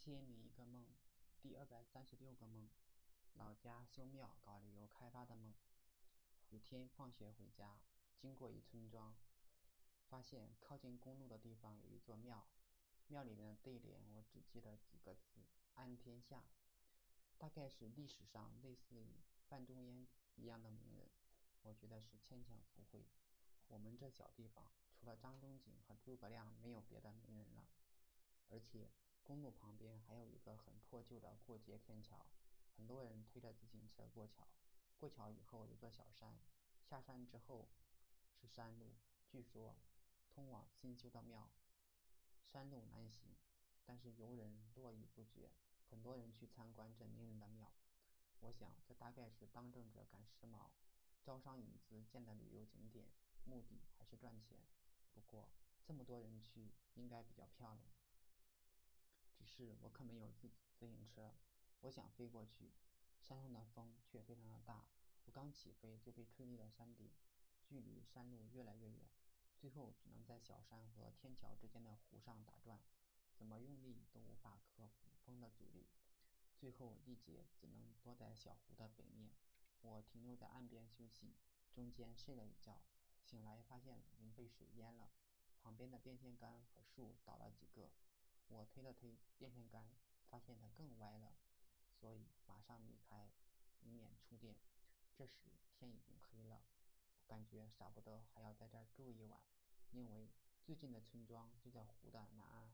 千零一个梦，第二百三十六个梦，老家修庙搞旅游开发的梦。有天放学回家，经过一村庄，发现靠近公路的地方有一座庙，庙里面的对联我只记得几个字：安天下。大概是历史上类似于范仲淹一样的名人，我觉得是牵强附会。我们这小地方，除了张仲景和诸葛亮，没有别的名人了，而且。公路旁边还有一个很破旧的过街天桥，很多人推着自行车过桥。过桥以后有座小山，下山之后是山路，据说通往新修的庙。山路难行，但是游人络绎不绝，很多人去参观这名人的庙。我想这大概是当政者赶时髦，招商引资建的旅游景点，目的还是赚钱。不过这么多人去，应该比较漂亮。是我可没有自自行车，我想飞过去，山上的风却非常的大，我刚起飞就被吹离了山顶，距离山路越来越远，最后只能在小山和天桥之间的湖上打转，怎么用力都无法克服风的阻力，最后力竭只能躲在小湖的北面。我停留在岸边休息，中间睡了一觉，醒来发现已经被水淹了，旁边的电线杆和树倒了几个。我推了推电线杆，发现它更歪了，所以马上离开，以免触电。这时天已经黑了，感觉舍不得还要在这儿住一晚，因为最近的村庄就在湖的南岸。